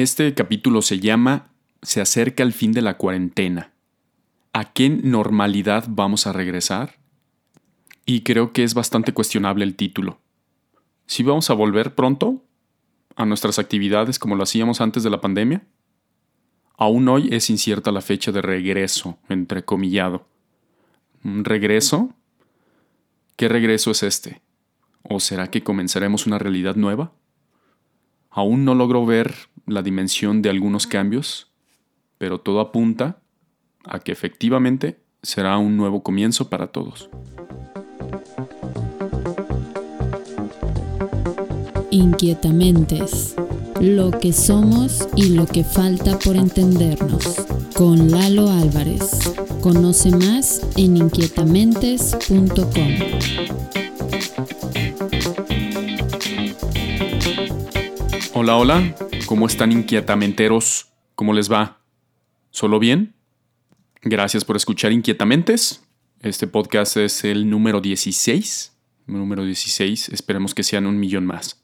Este capítulo se llama Se acerca el fin de la cuarentena. ¿A qué normalidad vamos a regresar? Y creo que es bastante cuestionable el título. ¿Si vamos a volver pronto a nuestras actividades como lo hacíamos antes de la pandemia? Aún hoy es incierta la fecha de regreso, entrecomillado. ¿Un regreso? ¿Qué regreso es este? ¿O será que comenzaremos una realidad nueva? Aún no logro ver la dimensión de algunos cambios, pero todo apunta a que efectivamente será un nuevo comienzo para todos. Inquietamentes. Lo que somos y lo que falta por entendernos. Con Lalo Álvarez. Conoce más en inquietamentes.com. Hola, hola, ¿cómo están inquietamenteros? ¿Cómo les va? ¿Solo bien? Gracias por escuchar Inquietamentes. Este podcast es el número 16. Número 16, esperemos que sean un millón más.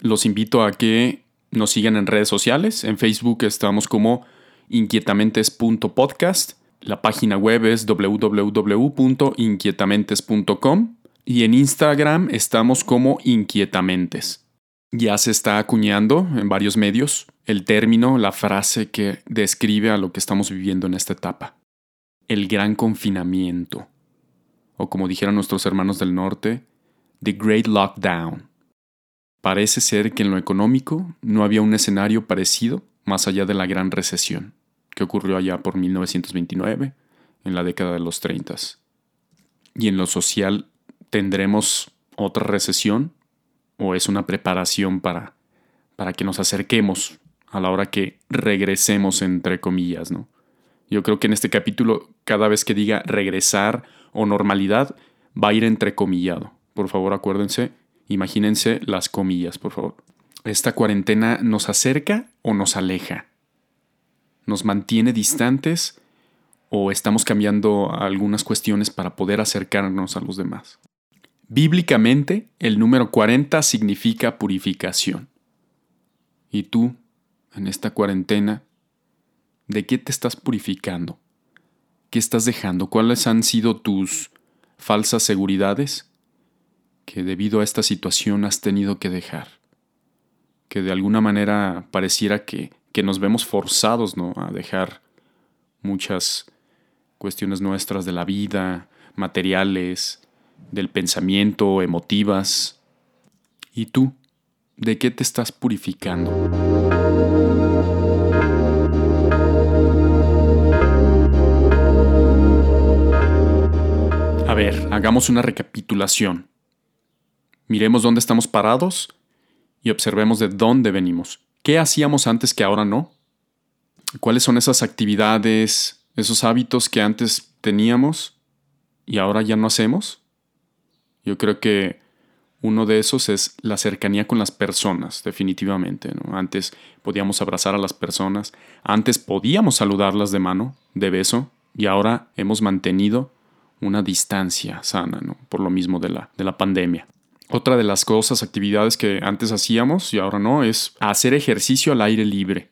Los invito a que nos sigan en redes sociales. En Facebook estamos como inquietamentes.podcast. La página web es www.inquietamentes.com. Y en Instagram estamos como Inquietamentes. Ya se está acuñando en varios medios el término, la frase que describe a lo que estamos viviendo en esta etapa. El gran confinamiento. O como dijeron nuestros hermanos del norte, The Great Lockdown. Parece ser que en lo económico no había un escenario parecido más allá de la gran recesión, que ocurrió allá por 1929, en la década de los 30. Y en lo social, ¿tendremos otra recesión? O es una preparación para, para que nos acerquemos a la hora que regresemos, entre comillas, ¿no? Yo creo que en este capítulo, cada vez que diga regresar o normalidad, va a ir entrecomillado. Por favor, acuérdense, imagínense las comillas, por favor. ¿Esta cuarentena nos acerca o nos aleja? ¿Nos mantiene distantes o estamos cambiando algunas cuestiones para poder acercarnos a los demás? Bíblicamente, el número 40 significa purificación. ¿Y tú, en esta cuarentena, de qué te estás purificando? ¿Qué estás dejando? ¿Cuáles han sido tus falsas seguridades que debido a esta situación has tenido que dejar? Que de alguna manera pareciera que, que nos vemos forzados ¿no? a dejar muchas cuestiones nuestras de la vida, materiales, del pensamiento, emotivas. ¿Y tú? ¿De qué te estás purificando? A ver, hagamos una recapitulación. Miremos dónde estamos parados y observemos de dónde venimos. ¿Qué hacíamos antes que ahora no? ¿Cuáles son esas actividades, esos hábitos que antes teníamos y ahora ya no hacemos? Yo creo que uno de esos es la cercanía con las personas, definitivamente. Antes podíamos abrazar a las personas, antes podíamos saludarlas de mano, de beso, y ahora hemos mantenido una distancia sana, ¿no? por lo mismo de la, de la pandemia. Otra de las cosas, actividades que antes hacíamos y ahora no, es hacer ejercicio al aire libre.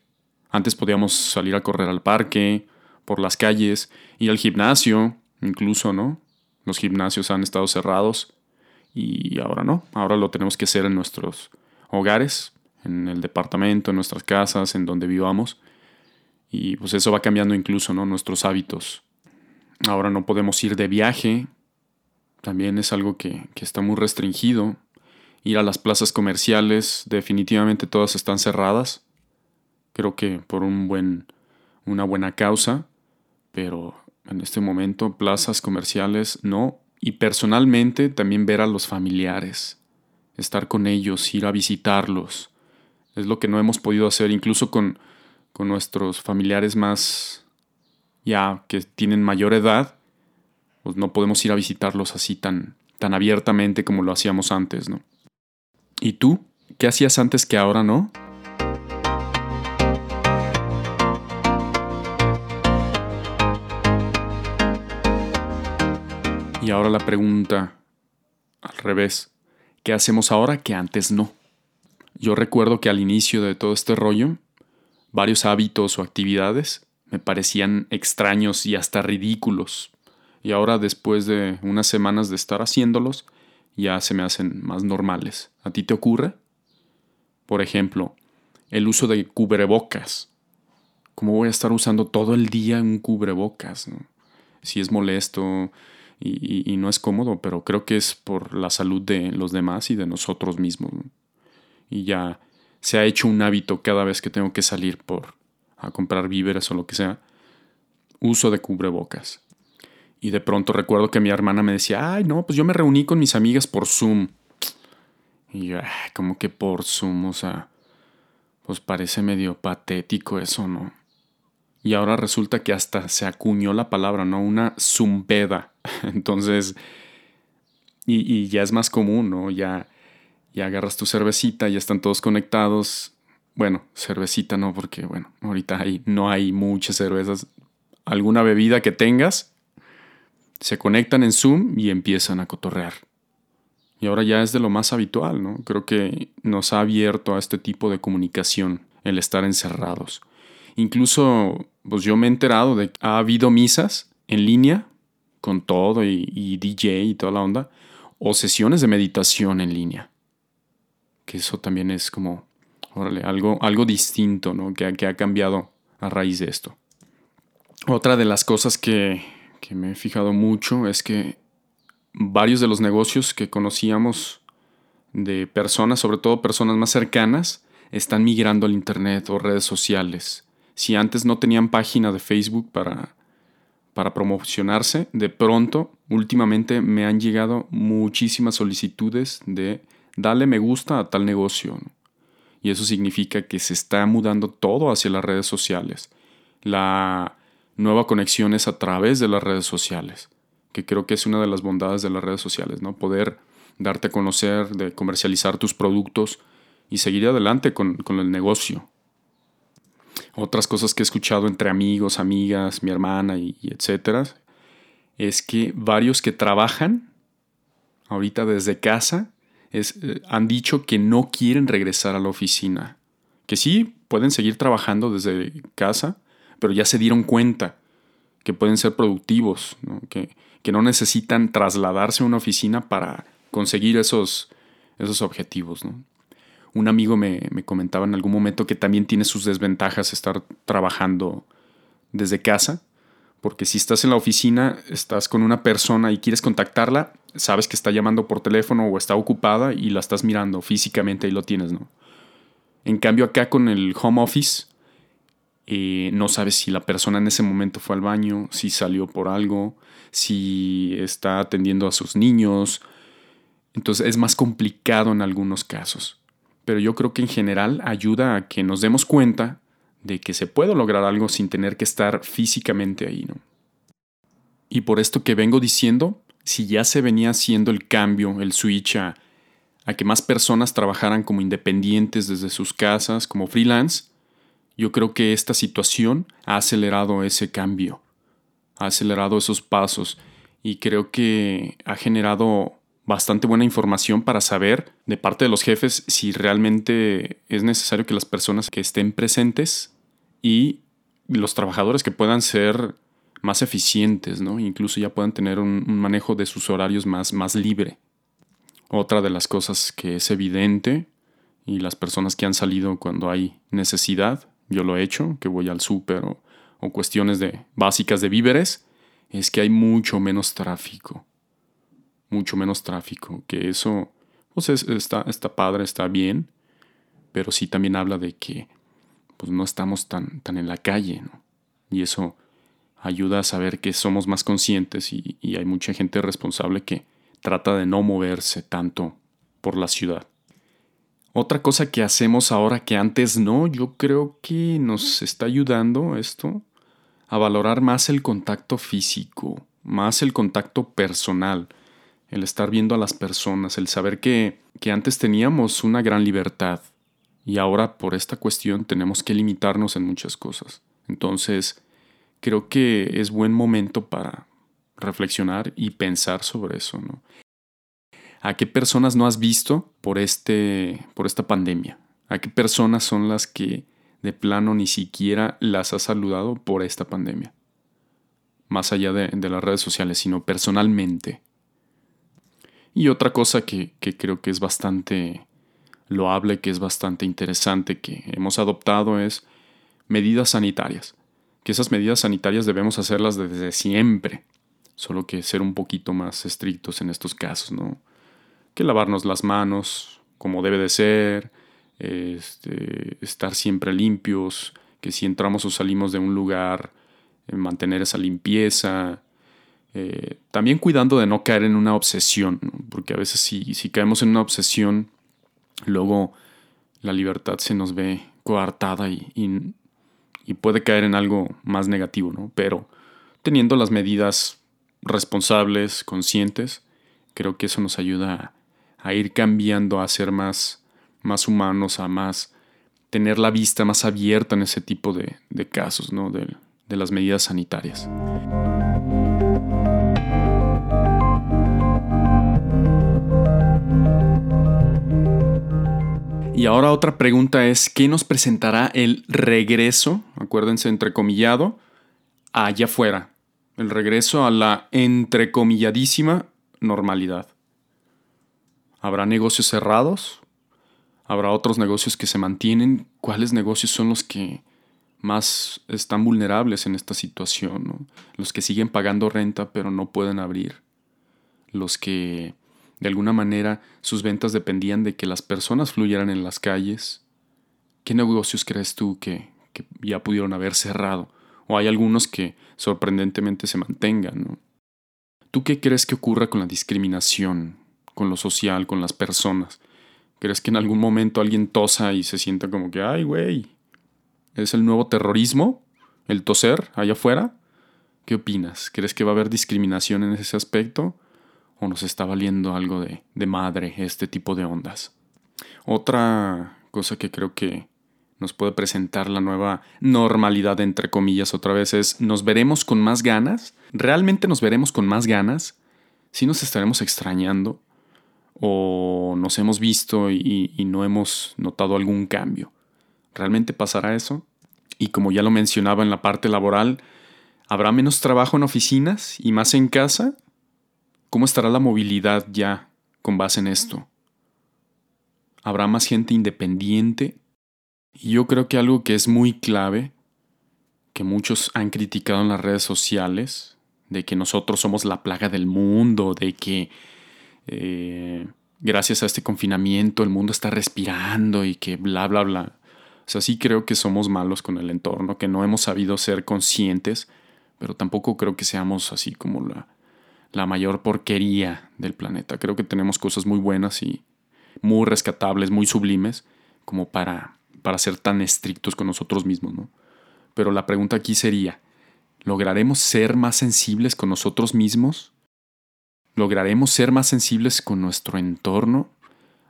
Antes podíamos salir a correr al parque, por las calles, ir al gimnasio, incluso, ¿no? Los gimnasios han estado cerrados y ahora no, ahora lo tenemos que hacer en nuestros hogares, en el departamento, en nuestras casas, en donde vivamos. Y pues eso va cambiando incluso ¿no? nuestros hábitos. Ahora no podemos ir de viaje, también es algo que, que está muy restringido. Ir a las plazas comerciales, definitivamente todas están cerradas. Creo que por un buen, una buena causa, pero en este momento plazas comerciales no y personalmente también ver a los familiares, estar con ellos, ir a visitarlos. Es lo que no hemos podido hacer incluso con, con nuestros familiares más ya que tienen mayor edad, pues no podemos ir a visitarlos así tan, tan abiertamente como lo hacíamos antes, ¿no? ¿Y tú? ¿Qué hacías antes que ahora no? Y ahora la pregunta al revés, ¿qué hacemos ahora que antes no? Yo recuerdo que al inicio de todo este rollo, varios hábitos o actividades me parecían extraños y hasta ridículos. Y ahora después de unas semanas de estar haciéndolos, ya se me hacen más normales. ¿A ti te ocurre? Por ejemplo, el uso de cubrebocas. ¿Cómo voy a estar usando todo el día un cubrebocas? Si es molesto y, no es cómodo, pero creo que es por la salud de los demás y de nosotros mismos. Y ya se ha hecho un hábito cada vez que tengo que salir por a comprar víveres o lo que sea, uso de cubrebocas. Y de pronto recuerdo que mi hermana me decía, ay, no, pues yo me reuní con mis amigas por Zoom. Y yo, como que por Zoom, o sea, pues parece medio patético eso, ¿no? Y ahora resulta que hasta se acuñó la palabra, ¿no? Una zumbeda. Entonces, y, y, ya es más común, ¿no? Ya, ya agarras tu cervecita, ya están todos conectados. Bueno, cervecita no, porque bueno, ahorita hay, no hay muchas cervezas. Alguna bebida que tengas, se conectan en Zoom y empiezan a cotorrear. Y ahora ya es de lo más habitual, ¿no? Creo que nos ha abierto a este tipo de comunicación el estar encerrados. Incluso, pues yo me he enterado de que ha habido misas en línea con todo y DJ y toda la onda, o sesiones de meditación en línea que eso también es como, órale, algo, algo distinto, ¿no? Que, que, ha cambiado a raíz de esto. Otra de las cosas que, que me he fijado mucho es que varios de los negocios que conocíamos de personas, sobre todo personas más cercanas, están migrando al Internet o redes sociales. Si antes no tenían página de Facebook para, para promocionarse, de pronto, últimamente me han llegado muchísimas solicitudes de dale me gusta a tal negocio. Y eso significa que se está mudando todo hacia las redes sociales. La nueva conexión es a través de las redes sociales, que creo que es una de las bondades de las redes sociales, ¿no? Poder darte a conocer, de comercializar tus productos y seguir adelante con, el negocio. Otras cosas que he escuchado entre amigos, amigas, mi hermana y, etcétera, es que varios que trabajan ahorita desde casa eh, han dicho que no quieren regresar a la oficina. Que sí, pueden seguir trabajando desde casa, pero ya se dieron cuenta que pueden ser productivos, Que, que, no necesitan trasladarse a una oficina para conseguir esos, esos objetivos. Un amigo me, me comentaba en algún momento que también tiene sus desventajas estar trabajando desde casa, porque si estás en la oficina, estás con una persona y quieres contactarla, sabes que está llamando por teléfono o está ocupada y la estás mirando físicamente y lo tienes, ¿no? En cambio acá con el home office, eh, no sabes si la persona en ese momento fue al baño, si salió por algo, si está atendiendo a sus niños. Entonces es más complicado en algunos casos. Pero yo creo que en general ayuda a que nos demos cuenta de que se puede lograr algo sin tener que estar físicamente ahí, ¿no? Y por esto que vengo diciendo, si ya se venía haciendo el cambio, el switch a, que más personas trabajaran como independientes desde sus casas, como freelance, yo creo que esta situación ha acelerado ese cambio, ha acelerado esos pasos y creo que ha generado bastante buena información para saber de parte de los jefes si realmente es necesario que las personas que estén presentes y los trabajadores que puedan ser más eficientes, ¿no? Incluso ya puedan tener un, manejo de sus horarios más, más libre. Otra de las cosas que es evidente, y las personas que han salido cuando hay necesidad, yo lo he hecho, que voy al súper o, cuestiones de, básicas de víveres, es que hay mucho menos tráfico. Mucho menos tráfico. Que eso, pues está, está padre, está bien, pero sí también habla de que pues no estamos tan, tan en la calle, ¿no? Y eso ayuda a saber que somos más conscientes y, hay mucha gente responsable que trata de no moverse tanto por la ciudad. Otra cosa que hacemos ahora que antes no, yo creo que nos está ayudando esto a valorar más el contacto físico, más el contacto personal, el estar viendo a las personas, el saber que, que antes teníamos una gran libertad y ahora por esta cuestión tenemos que limitarnos en muchas cosas. Entonces, creo que es buen momento para reflexionar y pensar sobre eso. ¿A qué personas no has visto por, este, por esta pandemia? ¿A qué personas son las que de plano ni siquiera las has saludado por esta pandemia. Más allá de, las redes sociales, sino personalmente. Y otra cosa que, que creo que es bastante loable, que es bastante interesante, que hemos adoptado es medidas sanitarias. Que esas medidas sanitarias debemos hacerlas desde siempre, solo que ser un poquito más estrictos en estos casos, ¿no? Que lavarnos las manos como debe de ser, este, estar siempre limpios, que si entramos o salimos de un lugar, eh, mantener esa limpieza. Eh, también cuidando de no caer en una obsesión, porque a veces si, si caemos en una obsesión, luego la libertad se nos ve coartada y, y, puede caer en algo más negativo, ¿no? Pero teniendo las medidas responsables, conscientes, creo que eso nos ayuda a, ir cambiando, a ser más más humanos, a más tener la vista más abierta en ese tipo de, casos, ¿no? de, de las medidas sanitarias. Y ahora otra pregunta es, ¿qué nos presentará el regreso, acuérdense, entrecomillado, allá afuera? El regreso a la entrecomilladísima normalidad. ¿Habrá negocios cerrados? Habrá otros negocios que se mantienen. ¿Cuáles negocios son los que más están vulnerables en esta situación? Los que siguen pagando renta pero no pueden abrir. Los que de alguna manera sus ventas dependían de que las personas fluyeran en las calles. ¿Qué negocios crees tú que, ya pudieron haber cerrado? O hay algunos que sorprendentemente se mantengan. ¿Tú qué crees que ocurra con la discriminación, con lo social, con las personas? ¿Crees que en algún momento alguien tosa y se sienta como que, ay, güey, es el nuevo terrorismo? ¿El toser allá afuera? ¿Qué opinas? ¿Crees que va a haber discriminación en ese aspecto? ¿O nos está valiendo algo de, de madre este tipo de ondas? Otra cosa que creo que nos puede presentar la nueva normalidad, entre comillas, otra vez es, ¿nos veremos con más ganas? ¿Realmente nos veremos con más ganas? ¿Sí nos estaremos extrañando? o nos hemos visto y, no hemos notado algún cambio. ¿Realmente pasará eso? Y como ya lo mencionaba en la parte laboral, ¿habrá menos trabajo en oficinas y más en casa? ¿Cómo estará la movilidad ya con base en esto? ¿Habrá más gente independiente? Y yo creo que algo que es muy clave, que muchos han criticado en las redes sociales, de que nosotros somos la plaga del mundo, de que eh, gracias a este confinamiento el mundo está respirando y que bla, bla, bla. O sea, sí creo que somos malos con el entorno, que no hemos sabido ser conscientes, pero tampoco creo que seamos así como la, la mayor porquería del planeta. Creo que tenemos cosas muy buenas y muy rescatables, muy sublimes, como para, para ser tan estrictos con nosotros mismos, ¿no? Pero la pregunta aquí sería, ¿lograremos ser más sensibles con nosotros mismos? lograremos ser más sensibles con nuestro entorno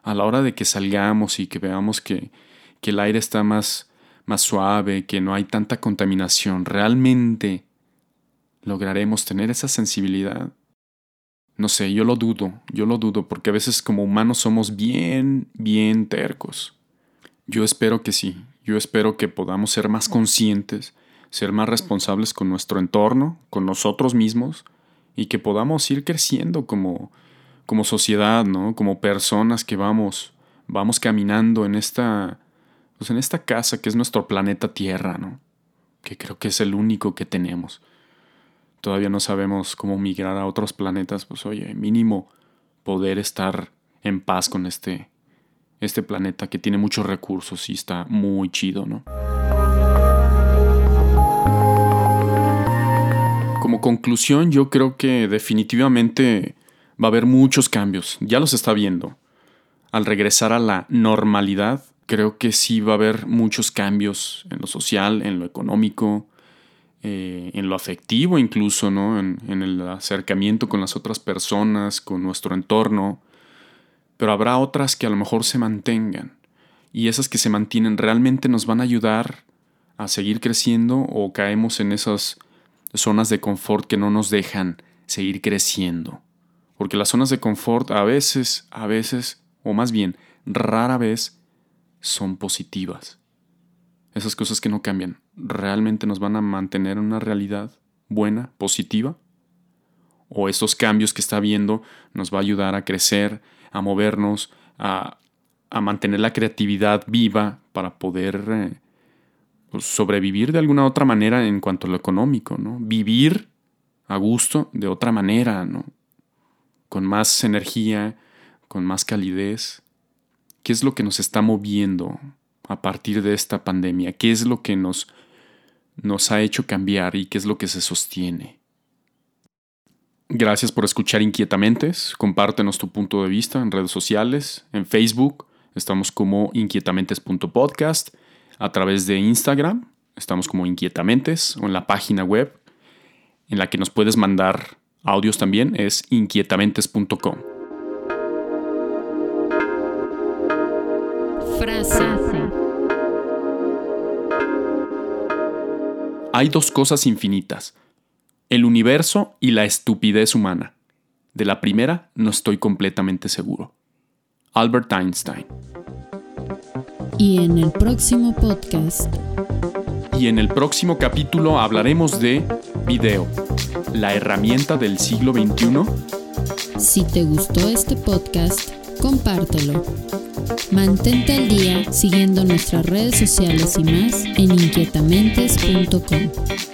a la hora de que salgamos y que veamos que, el aire está más, más suave, que no hay tanta contaminación. ¿Realmente lograremos tener esa sensibilidad? No sé, yo lo dudo, yo lo dudo, porque a veces como humanos somos bien, bien tercos. Yo espero que sí, yo espero que podamos ser más conscientes, ser más responsables con nuestro entorno, con nosotros mismos, y que podamos ir creciendo como, como sociedad, ¿no? Como personas que vamos, vamos caminando en esta, pues en esta casa que es nuestro planeta Tierra, ¿no? Que creo que es el único que tenemos. Todavía no sabemos cómo migrar a otros planetas, pues oye, mínimo poder estar en paz con este, este planeta que tiene muchos recursos y está muy chido, ¿no? conclusión, yo creo que definitivamente va a haber muchos cambios. Ya los está viendo. Al regresar a la normalidad, creo que sí va a haber muchos cambios en lo social, en lo económico, eh, en lo afectivo incluso, ¿no? En, en el acercamiento con las otras personas, con nuestro entorno. Pero habrá otras que a lo mejor se mantengan. Y esas que se mantienen realmente nos van a ayudar a seguir creciendo o caemos en esas zonas de confort que no nos dejan seguir creciendo. Porque las zonas de confort a veces, a veces, o más bien rara vez, son positivas. Esas cosas que no cambian, realmente nos van a mantener en una realidad buena, positiva? ¿O esos cambios que está viendo nos va a ayudar a crecer, a movernos, a, mantener la creatividad viva para poder eh, pues, sobrevivir de alguna otra manera en cuanto a lo económico, ¿no? Vivir a gusto de otra manera, ¿no? Con más energía, con más calidez. ¿Qué es lo que nos está moviendo a partir de esta pandemia? ¿Qué es lo que nos, nos ha hecho cambiar y qué es lo que se sostiene? Gracias por escuchar inquietamente. Compártenos tu punto de vista en redes sociales, en Facebook. Estamos como inquietamentes.podcast a través de Instagram, estamos como Inquietamentes, o en la página web en la que nos puedes mandar audios también, es inquietamentes.com. Frase. Hay dos cosas infinitas, el universo y la estupidez humana. De la primera no estoy completamente seguro. Albert Einstein. Y en el próximo podcast. Y en el próximo capítulo hablaremos de video, la herramienta del siglo XXI. Si te gustó este podcast, compártelo. Mantente al día siguiendo nuestras redes sociales y más en inquietamentes.com.